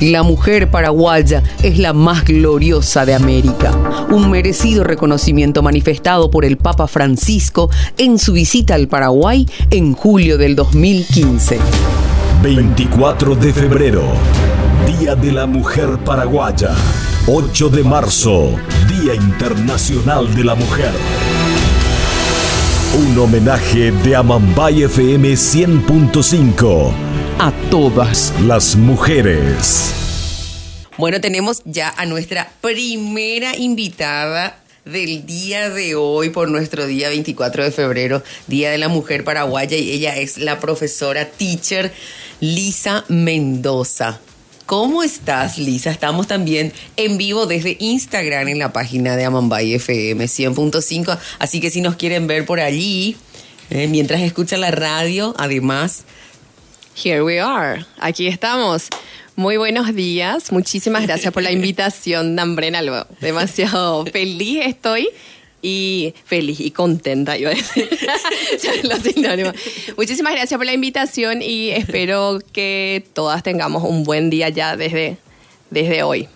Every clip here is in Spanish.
La mujer paraguaya es la más gloriosa de América, un merecido reconocimiento manifestado por el Papa Francisco en su visita al Paraguay en julio del 2015. 24 de febrero, Día de la Mujer Paraguaya. 8 de marzo, Día Internacional de la Mujer. Un homenaje de Amambay FM 100.5 A todas. las mujeres. Bueno, tenemos ya a nuestra primera invitada del día de hoy por nuestro día 24 de febrero, Día de la Mujer Paraguaya, y ella es la profesora teacher Lisa Mendoza. ¿Cómo estás, Lisa? Estamos también en vivo desde Instagram en la página de Amambay FM 100.5, así que si nos quieren ver por allí, eh, mientras escuchan la radio, además, Here we are. Aquí estamos. Muy buenos días. Muchísimas gracias por la invitación, Nambrena. Lo- Demasiado feliz estoy y feliz y contenta, iba a decir. Los sinónimos. Muchísimas gracias por la invitación y espero que todas tengamos un buen día ya desde, desde hoy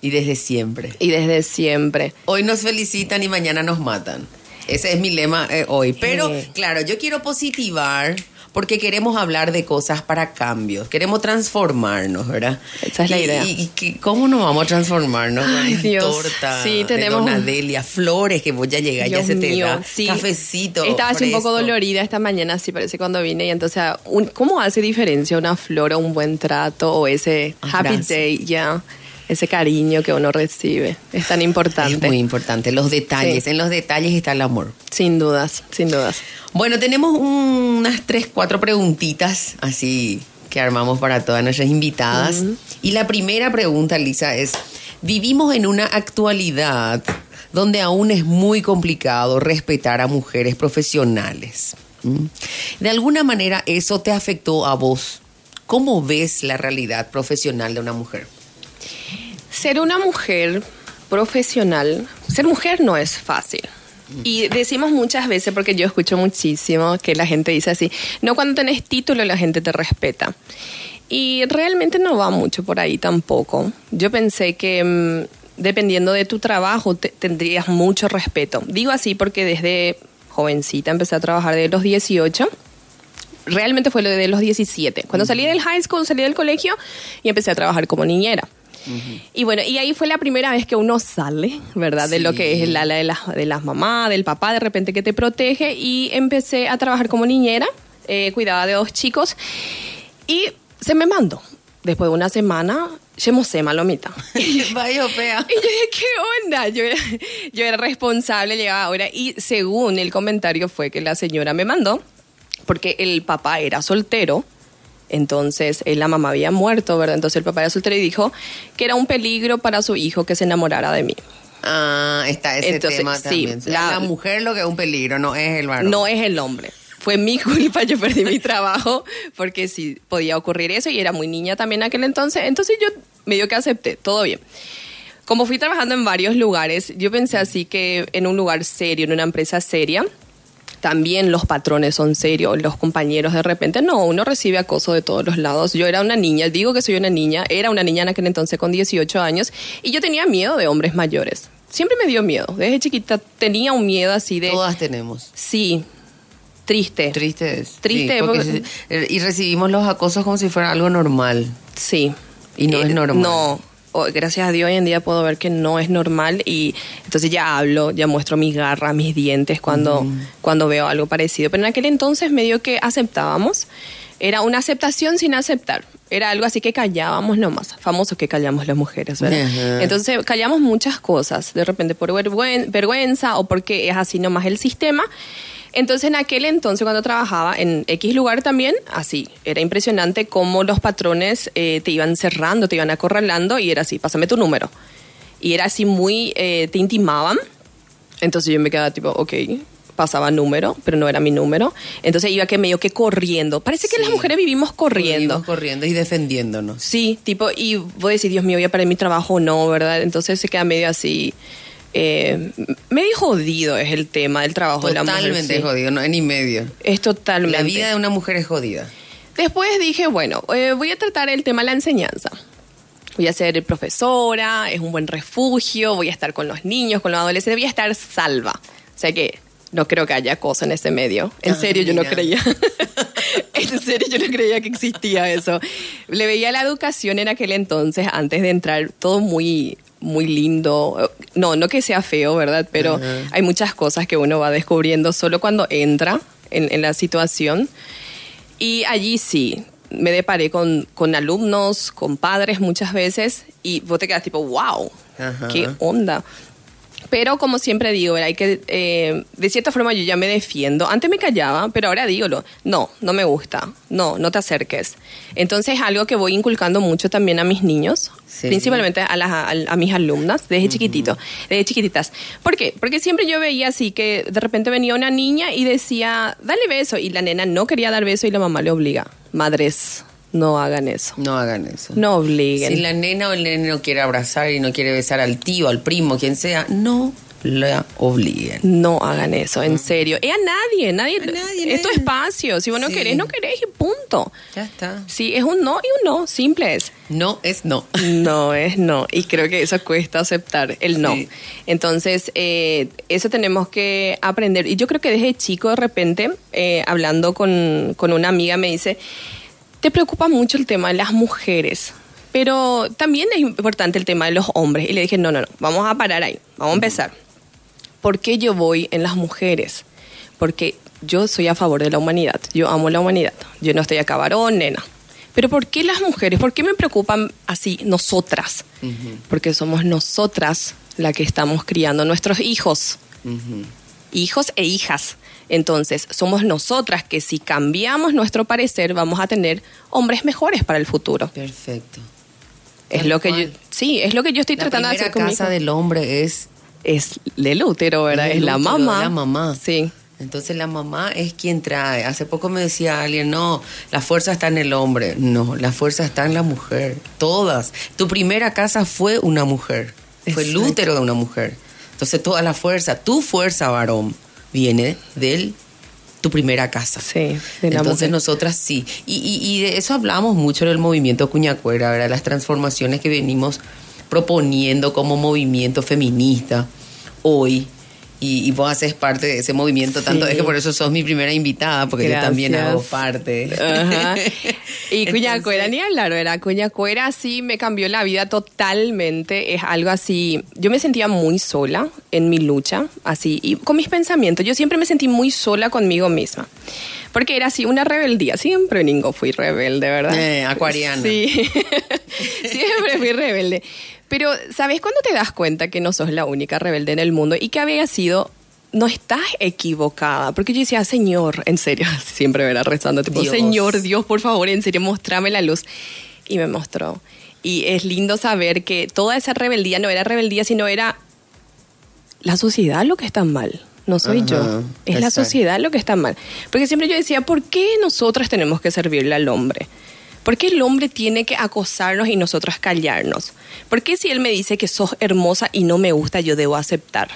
y desde siempre. y desde siempre. Hoy nos felicitan y mañana nos matan. Ese es mi lema eh, hoy. Pero, Eh. claro, yo quiero positivar porque queremos hablar de cosas para cambios. Queremos transformarnos, ¿verdad? Esa es la Y- idea. Y, cómo nos vamos a transformarnos? Ay, Dios. Torta Sí, de tenemos- Dona Delia, flores que voy a llegar, ya Dios se te mío, da. sí. Cafecito. Estaba así un poco dolorida esta mañana, sí parece cuando vine. Y entonces, un- ¿cómo hace diferencia una flor o un buen trato o ese happy Abrazo. day, ya? Ese cariño que uno recibe. Es tan importante. Es muy importante. Los detalles. Sí. En los detalles está el amor. Sin dudas, sin dudas. Bueno, tenemos unas tres, cuatro preguntitas así que armamos para todas nuestras invitadas. Y la primera pregunta, Lisa, es, vivimos en una actualidad donde aún es muy complicado respetar a mujeres profesionales. ¿Mm? De alguna manera eso te afectó a vos. ¿Cómo ves la realidad profesional de una mujer? Ser una mujer profesional, ser mujer no es fácil. Y decimos muchas veces, porque yo escucho muchísimo que la gente dice así, no cuando tenés título la gente te respeta. Y realmente no va mucho por ahí tampoco. Yo pensé que mm, dependiendo de tu trabajo te- tendrías mucho respeto. Digo así porque desde jovencita empecé a trabajar de los 18 realmente fue lo de los 17. Cuando salí del high school, salí del colegio y empecé a trabajar como niñera. Y bueno, y ahí fue la primera vez que uno sale, ¿verdad? De lo que es el ala de las de las mamás, del papá, de repente que te protege. Y empecé a trabajar como niñera, eh, cuidaba de dos chicos. Y se me mandó. Después de una semana, se malomita. Vaya, pea. Y yo dije, ¿qué onda? Yo era, yo era responsable, llegaba ahora. Y según el comentario fue que la señora me mandó, porque el papá era soltero, entonces eh, la mamá había muerto, ¿verdad? Entonces el papá era soltero y dijo que era un peligro para su hijo que se enamorara de mí. Ah, está ese Entonces, tema sí, también. la- la mujer lo que es un peligro, no es el varón. No es el hombre. Fue mi culpa, yo perdí mi trabajo porque sí podía ocurrir eso y era muy niña también en aquel entonces. Entonces yo medio que acepté, todo bien. Como fui trabajando en varios lugares, yo pensé así que en un lugar serio, en una empresa seria, también los patrones son serios, los compañeros de repente, no, uno recibe acoso de todos los lados. Yo era una niña, digo que soy una niña, era una niña en aquel entonces con 18 años y yo tenía miedo de hombres mayores. Siempre me dio miedo, desde chiquita tenía un miedo así de... Todas tenemos. Sí, triste. Triste es. Triste, Sí, porque si- y recibimos los acosos como si fuera algo normal. Sí. Y no es normal. No. Gracias a Dios hoy en día puedo ver que no es normal y entonces ya hablo, ya muestro mi garra, mis dientes cuando, cuando veo algo parecido. Pero en aquel entonces medio que aceptábamos. Era una aceptación sin aceptar. Era algo así que callábamos nomás. Famoso que callamos las mujeres, ¿verdad? Ajá. Entonces callamos muchas cosas. De repente por vergüen- vergüenza o porque es así nomás el sistema. Entonces, en aquel entonces, cuando trabajaba en X lugar también, así, era impresionante cómo los patrones eh, te iban cerrando, te iban acorralando y era así, pásame tu número. Y era así muy, eh, te intimaban. Entonces yo me quedaba tipo, ok, pasaba número, pero no era mi número. Entonces iba que medio que corriendo. Parece que Sí. las mujeres vivimos corriendo. Vivimos corriendo y defendiéndonos. Sí, tipo, y voy a decir, Dios mío, voy a parar mi trabajo o no, ¿verdad? Entonces se queda medio así, eh, medio jodido es el tema del trabajo de la mujer. Totalmente sí. jodido, no es ni medio. Es totalmente. La vida de una mujer es jodida. Después dije, bueno, eh, voy a tratar el tema de la enseñanza. voy a ser profesora, es un buen refugio, voy a estar con los niños, con los adolescentes, voy a estar salva. O sea que no creo que haya cosa en ese medio. En Ah, serio, yo no creía. en serio, yo no creía que existía eso. Le veía la educación en aquel entonces, antes de entrar, todo muy muy lindo. No, no que sea feo, ¿verdad? Pero hay muchas cosas que uno va descubriendo solo cuando entra en, en la situación. Y allí sí, me deparé con, con alumnos, con padres muchas veces, y vos te quedas tipo, wow, Ajá. qué onda. Pero como siempre digo, hay que, eh, de cierta forma yo ya me defiendo. Antes me callaba, pero ahora dígolo, no, no me gusta, no, no te acerques. Entonces algo que voy inculcando mucho también a mis niños, Sí. principalmente a, las, a, a mis alumnas desde chiquitito, desde chiquititas. ¿Por qué? Porque siempre yo veía así que de repente venía una niña y decía, dale beso, y la nena no quería dar beso y la mamá le obliga. Madres, no hagan eso. No hagan eso. No obliguen. Si la nena o el nene no quiere abrazar y no quiere besar al tío, al primo, quien sea, no la obliguen. No hagan eso, en serio. Es a nadie, nadie. A nadie, es tu espacio. Si vos no Sí. querés, no querés y punto. Ya está. Sí, es un no y un no, simple es. No es no. No es no. Y creo que eso cuesta aceptar, el no. Sí. Entonces, eh, eso tenemos que aprender. Y yo creo que desde chico, de repente, eh, hablando con, con una amiga, me dice, te preocupa mucho el tema de las mujeres. Pero también es importante el tema de los hombres. Y le dije, no, no, no, vamos a parar ahí, vamos a empezar. ¿Por qué yo voy en las mujeres? Porque yo soy a favor de la humanidad, yo amo la humanidad, yo no estoy acá varón, nena. Pero ¿por qué las mujeres? ¿Por qué me preocupan así nosotras? Porque somos nosotras las que estamos criando nuestros hijos, Ujú. Hijos e hijas. Entonces, somos nosotras que si cambiamos nuestro parecer vamos a tener hombres mejores para el futuro. Perfecto. Es lo que yo, sí, es lo que yo estoy La tratando de hacer con mi casa del hombre es Es del útero, ¿verdad? del es la útero, mamá. La mamá. Sí. Entonces la mamá es quien trae. Hace poco me decía alguien, no, la fuerza está en el hombre. No, la fuerza está en la mujer. Todas. Tu primera casa fue una mujer. Fue el útero de una mujer. Entonces toda la fuerza, tu fuerza, varón, viene de tu primera casa. Sí, de la Entonces mujer. nosotras sí. Y, y- y de eso hablamos mucho en el movimiento Cuñacuera, ¿verdad? Las transformaciones que venimos proponiendo como movimiento feminista hoy. Y, y vos haces parte de ese movimiento, tanto es que por eso sos mi primera invitada, porque yo también hago parte. Ajá. Y Cuña Cuera, ni hablar, ¿verdad? Cuña Cuera sí me cambió la vida totalmente. Es algo así. Yo me sentía muy sola en mi lucha, así, y con mis pensamientos. Yo siempre me sentí muy sola conmigo misma. Porque era así, una rebeldía. Siempre Ningo fui rebelde, ¿verdad? Eh, acuariana. Sí. siempre fui rebelde. Pero, ¿sabes cuándo te das cuenta que no sos la única rebelde en el mundo y que había sido no estás equivocada, porque yo decía, Señor, en serio, siempre verá rezando, tipo, Dios. Señor, Dios, por favor, en serio, mostrame la luz. Y me mostró. Y es lindo saber que toda esa rebeldía no era rebeldía, sino era la sociedad lo que está mal. No soy Ajá, yo, es la sociedad lo que está mal. Porque siempre yo decía, ¿por qué nosotras tenemos que servirle al hombre? ¿Por qué el hombre tiene que acosarnos y nosotras callarnos? ¿Por qué si él me dice que sos hermosa y no me gusta, yo debo aceptar?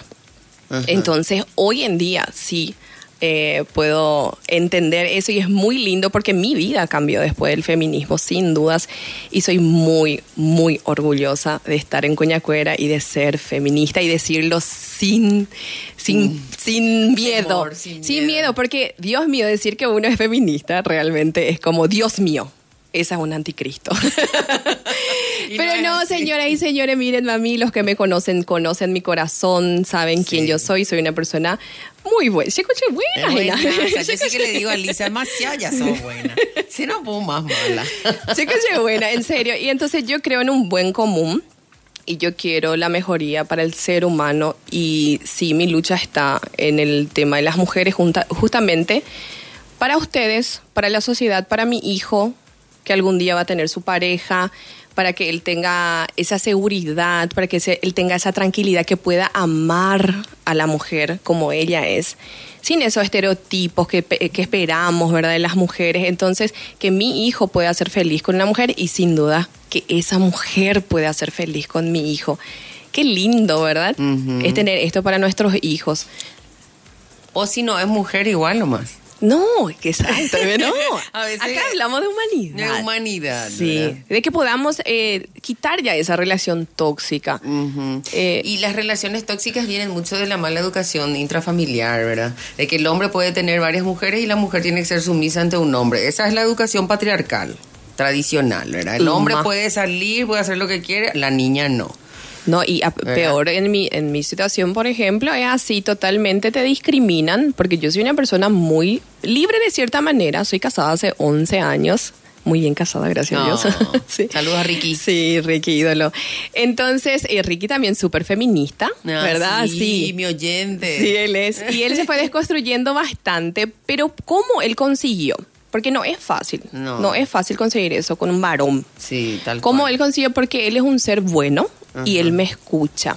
Ajá. Entonces, hoy en día sí eh, puedo entender eso y es muy lindo porque mi vida cambió después del feminismo, sin dudas, y soy muy, muy orgullosa de estar en Coñacuera y de ser feminista y decirlo sin, sin, sin miedo. Temor, sin miedo. miedo, porque Dios mío, decir que uno es feminista realmente es como Dios mío. Esa es un anticristo. Pero no no, señoras y señores, miren a mí, los que me conocen, conocen mi corazón, saben quién Sí. yo soy, soy una persona muy buena. Se escucha buena, buena, o sea, yo sí que le digo a Lisa, demasiado ya sos buena. Si no, puedo más mala. Se escucha buena, en serio. Y entonces yo creo en un buen común y yo quiero la mejoría para el ser humano y sí, mi lucha está en el tema de las mujeres junta- justamente para ustedes, para la sociedad, para mi hijo, que algún día va a tener su pareja, para que él tenga esa seguridad, para que él tenga esa tranquilidad, que pueda amar a la mujer como ella es, sin esos estereotipos que, que esperamos, ¿verdad?, de las mujeres. Entonces, que mi hijo pueda ser feliz con una mujer y sin duda que esa mujer pueda ser feliz con mi hijo. Qué lindo, ¿verdad? Es tener esto para nuestros hijos. O si no, es mujer igual nomás. No, que exacto, no. A veces- Acá hablamos de humanidad. De humanidad, Sí, ¿verdad? de que podamos eh, quitar ya esa relación tóxica. Eh, y las relaciones tóxicas vienen mucho de la mala educación intrafamiliar, ¿verdad? De que el hombre puede tener varias mujeres y la mujer tiene que ser sumisa ante un hombre. Esa es la educación patriarcal, tradicional, ¿verdad? El hombre puede salir, puede hacer lo que quiere, la niña no. No, y peor en mi, en mi situación, por ejemplo, es así, totalmente te discriminan, porque yo soy una persona muy libre de cierta manera, soy casada hace 11 años, muy bien casada, gracias a. Dios. Sí. Saludos a Ricky. Sí, Ricky, ídolo. Entonces, eh, Ricky también súper feminista, Ah, ¿verdad? Sí, mi oyente. Sí, él es. Y él se fue desconstruyendo bastante, pero ¿cómo él consiguió? Porque no es fácil. No. No, es fácil conseguir eso con un varón. Sí, tal ¿Cómo cual. él consiguió? Porque él es un ser bueno y él me escucha.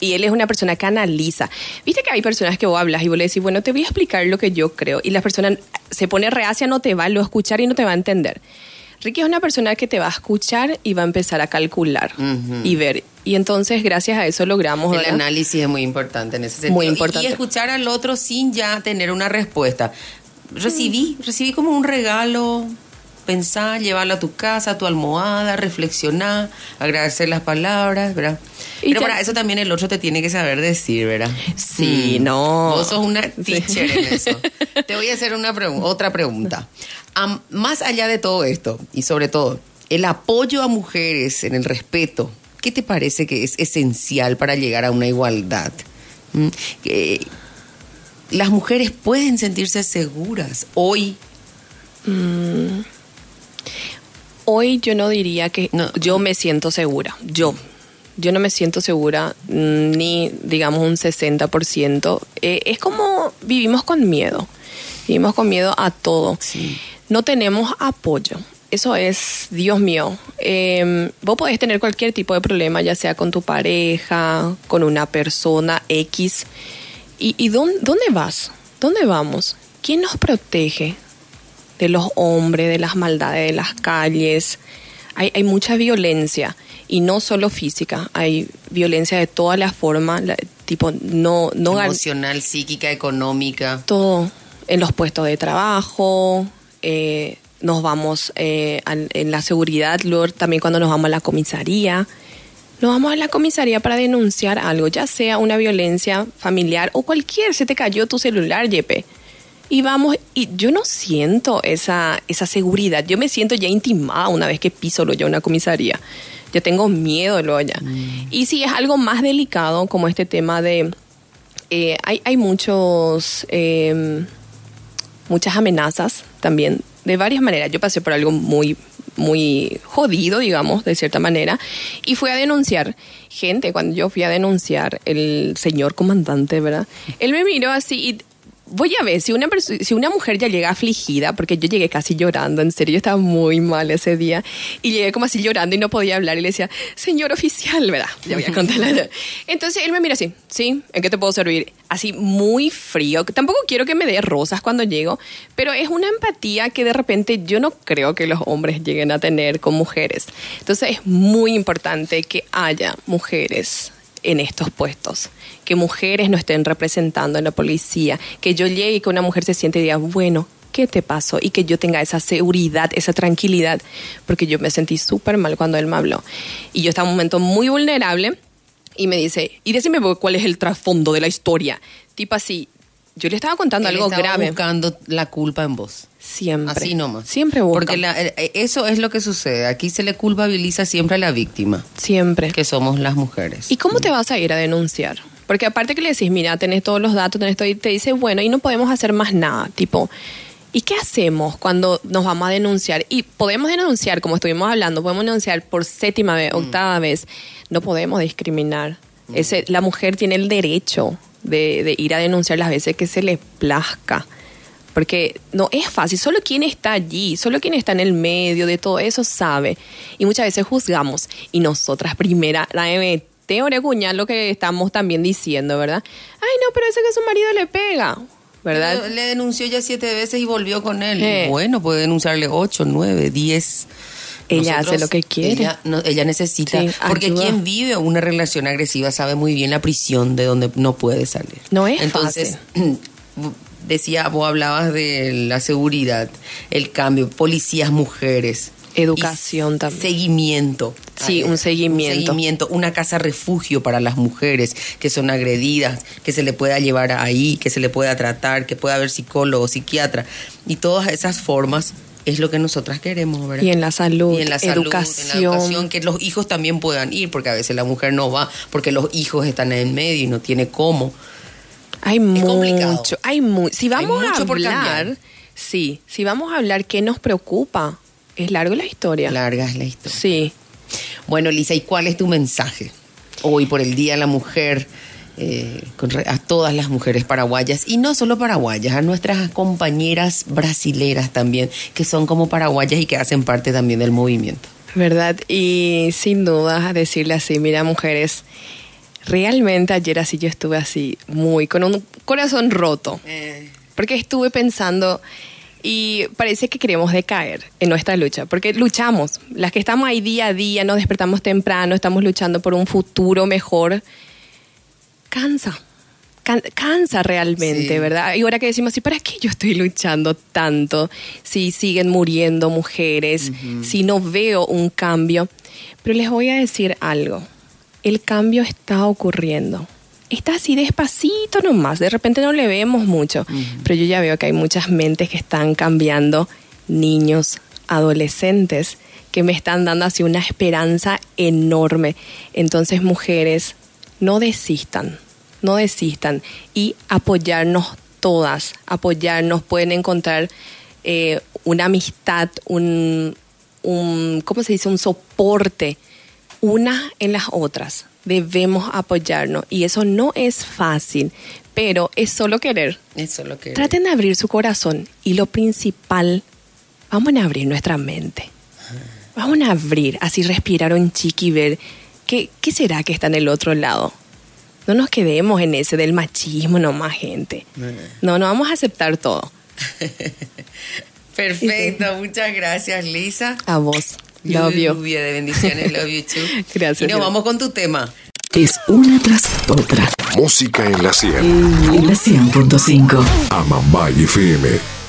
Y él es una persona que analiza. Viste que hay personas que vos hablas y vos le decís, bueno, te voy a explicar lo que yo creo. Y la persona se pone reacia, no te va a lo escuchar y no te va a entender. Ricky es una persona que te va a escuchar y va a empezar a calcular y ver. Y entonces, gracias a eso logramos. El ¿verdad? análisis es muy importante en ese sentido. Muy importante. Y, escuchar al otro sin ya tener una respuesta. Recibí, recibí como un regalo, pensar, llevarlo a tu casa, a tu almohada, reflexionar, agradecer las palabras, ¿verdad? Y Pero ya- para eso también el otro te tiene que saber decir, ¿verdad? Sí, Mm. no. Vos sos una Sí. teacher en eso. Te voy a hacer una pregu- otra pregunta. Más allá de todo esto, y sobre todo, el apoyo a mujeres en el respeto, ¿qué te parece que es esencial para llegar a una igualdad? Mm, que las mujeres pueden sentirse seguras hoy. Hoy yo no diría que No. yo me siento segura. Yo. Yo no me siento segura mm, ni, digamos, un 60%. Eh, es como vivimos con miedo. Vivimos con miedo a todo. Sí. No tenemos apoyo. Eso es, Dios mío. Eh, vos podés tener cualquier tipo de problema, ya sea con tu pareja, con una persona X. ¿Y, y dónde, dónde vas? ¿Dónde vamos? ¿Quién nos protege de los hombres, de las maldades de las calles? Hay, hay mucha violencia y no solo física, hay violencia de todas las formas, la- tipo no, no Emocional, psíquica, económica. todo en los puestos de trabajo, eh, nos vamos eh, al- en la seguridad, luego también cuando nos vamos a la comisaría. Nos vamos a la comisaría para denunciar algo, ya sea una violencia familiar o cualquier, se te cayó tu celular, Yepe. Y vamos, y yo no siento esa, esa seguridad, yo me siento ya intimada una vez que piso lo yo una comisaría. Yo tengo miedo lo allá. Y si es algo más delicado, como este tema de eh, hay, hay muchos eh, muchas amenazas también de varias maneras. Yo pasé por algo muy muy jodido, digamos, de cierta manera, y fui a denunciar. Gente, cuando yo fui a denunciar, el señor comandante, ¿verdad? Él me miró así y voy a ver, si una, si una mujer ya llega afligida, porque yo llegué casi llorando, en serio, yo estaba muy mal ese día, y llegué como así llorando y no podía hablar, y le decía, señor oficial, ¿verdad? Ya voy a contarle. Entonces él me mira así, ¿sí? ¿En qué te puedo servir? Así muy frío, tampoco quiero que me dé rosas cuando llego, pero es una empatía que de repente yo no creo que los hombres lleguen a tener con mujeres. Entonces es muy importante que haya mujeres en estos puestos, que mujeres no estén representando en la policía, que yo llegue y que una mujer se siente y diga, bueno, ¿qué te pasó? Y que yo tenga esa seguridad, esa tranquilidad, porque yo me sentí súper mal cuando él me habló. Y yo estaba en un momento muy vulnerable y me dice, y decime cuál es el trasfondo de la historia. Tipo así, yo le estaba contando Él algo estaba grave. buscando la culpa en vos. Siempre. Así nomás. Siempre. Porque la- eh, eso es lo que sucede. Aquí se le culpabiliza siempre a la víctima, Siempre. que somos las mujeres. ¿Y cómo te vas a ir a denunciar? Porque aparte que le decís, mira, tenés todos los datos, tenés todo, y te dice, bueno, y no podemos hacer más nada. Tipo, ¿y qué hacemos cuando nos vamos a denunciar? Y podemos denunciar, como estuvimos hablando, podemos denunciar por séptima vez, octava vez. No podemos discriminar. Ese, la mujer tiene el derecho de, de ir a denunciar las veces que se le plazca. Porque no es fácil, solo quien está allí, solo quien está en el medio de todo eso sabe. Y muchas veces juzgamos. Y nosotras, primera, la MT Oreguña, lo que estamos también diciendo, ¿verdad? Ay, no, pero ese que su marido le pega, ¿verdad? Le denunció ya siete veces y volvió con él. Eh. Bueno, puede denunciarle ocho, nueve, diez. Ella hace lo que quiere. Ella, no- ella necesita. Sí, porque ayuda. quien vive una relación agresiva sabe muy bien la prisión de donde no puede salir. No es Entonces, decía, vos hablabas de la seguridad, el cambio, policías mujeres. Educación también. Seguimiento. Sí, un seguimiento. Un seguimiento, una casa refugio para las mujeres que son agredidas, que se le pueda llevar ahí, que se le pueda tratar, que pueda haber psicólogo, psiquiatra. Y todas esas formas es lo que nosotras queremos, ¿verdad? Y en la salud, Y en la salud, educación. en la educación, que los hijos también puedan ir, porque a veces la mujer no va, porque los hijos están en medio y no tiene cómo. Hay mucho, hay si vamos mucho a hablar, sí, si vamos a hablar qué nos preocupa, es largo la historia. Larga es la historia. Sí. Bueno, Lisa, ¿y cuál es tu mensaje hoy por el Día de la Mujer eh, a todas las mujeres paraguayas? Y no solo paraguayas, a nuestras compañeras brasileras también, que son como paraguayas y que hacen parte también del movimiento. ¿Verdad? Y sin duda decirle así, mira mujeres, realmente ayer así yo estuve así muy con un corazón roto, porque estuve pensando y parece que queremos decaer en nuestra lucha, porque luchamos, las que estamos ahí día a día, nos despertamos temprano, estamos luchando por un futuro mejor, cansa. can- Cansa realmente, Sí. ¿verdad? Y ahora que decimos, ¿y para qué yo estoy luchando tanto? Si siguen muriendo mujeres, si no veo un cambio. Pero les voy a decir algo. El cambio está ocurriendo. Está así despacito nomás. De repente no le vemos mucho. Pero yo ya veo que hay muchas mentes que están cambiando. Niños, adolescentes, que me están dando así una esperanza enorme. Entonces, mujeres, no desistan. No desistan. Y apoyarnos todas. Apoyarnos. Pueden encontrar eh, una amistad, un, un, ¿cómo se dice? Un soporte una en las otras. Debemos apoyarnos y eso no es fácil, pero es solo querer. Es lo que... Traten de abrir su corazón y lo principal, vamos a abrir nuestra mente. Vamos a abrir, así respirar un chiqui y ver qué, qué será que está en el otro lado. No nos quedemos en ese del machismo nomás, gente. No, no vamos a aceptar todo. Perfecto, muchas gracias, Lisa. A vos. Love you. Lluvia de bendiciones, love you too. Gracias, Y nos vamos con tu tema. Es una tras otra. Música en la 100. En la 100.5. Amambay FM